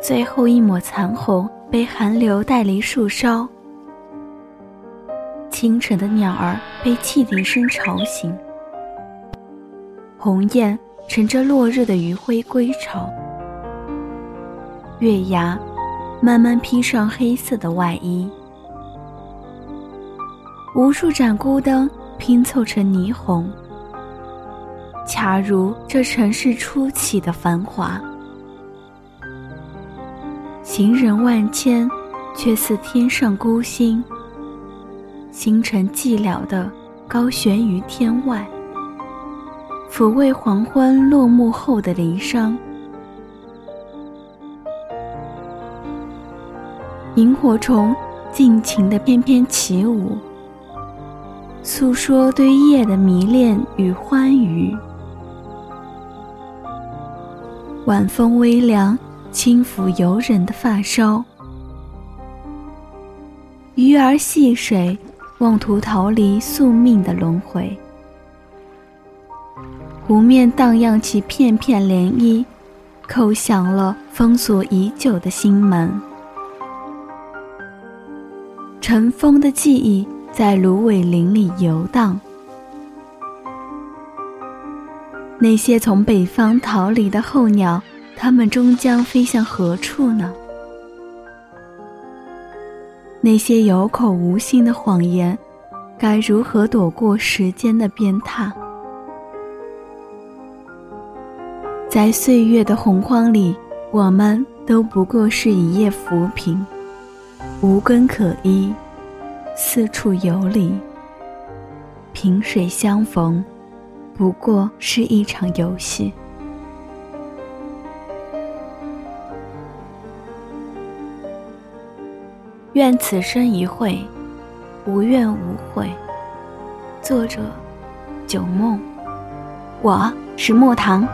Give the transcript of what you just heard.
最后一抹残红被寒流带离树梢。清晨的鸟儿被汽笛声吵醒，鸿雁乘着落日的余晖归巢。月牙慢慢披上黑色的外衣，无数盏孤灯拼凑成霓虹，恰如这城市初起的繁华。行人万千，却似天上孤星。星辰寂寥的高悬于天外，抚慰黄昏落幕后的离殇。萤火虫尽情的翩翩起舞，诉说对夜的迷恋与欢愉。晚风微凉，轻抚游人的发梢，鱼儿戏水。妄图逃离宿命的轮回，湖面荡漾起片片涟漪，叩响了封锁已久的心门。尘封的记忆在芦苇林里游荡，那些从北方逃离的候鸟，它们终将飞向何处呢？那些有口无心的谎言，该如何躲过时间的鞭挞？在岁月的洪荒里，我们都不过是一叶浮萍，无根可依，四处游离。萍水相逢，不过是一场游戏。愿此生一会，无怨无悔。作者：九梦，我是莫唐。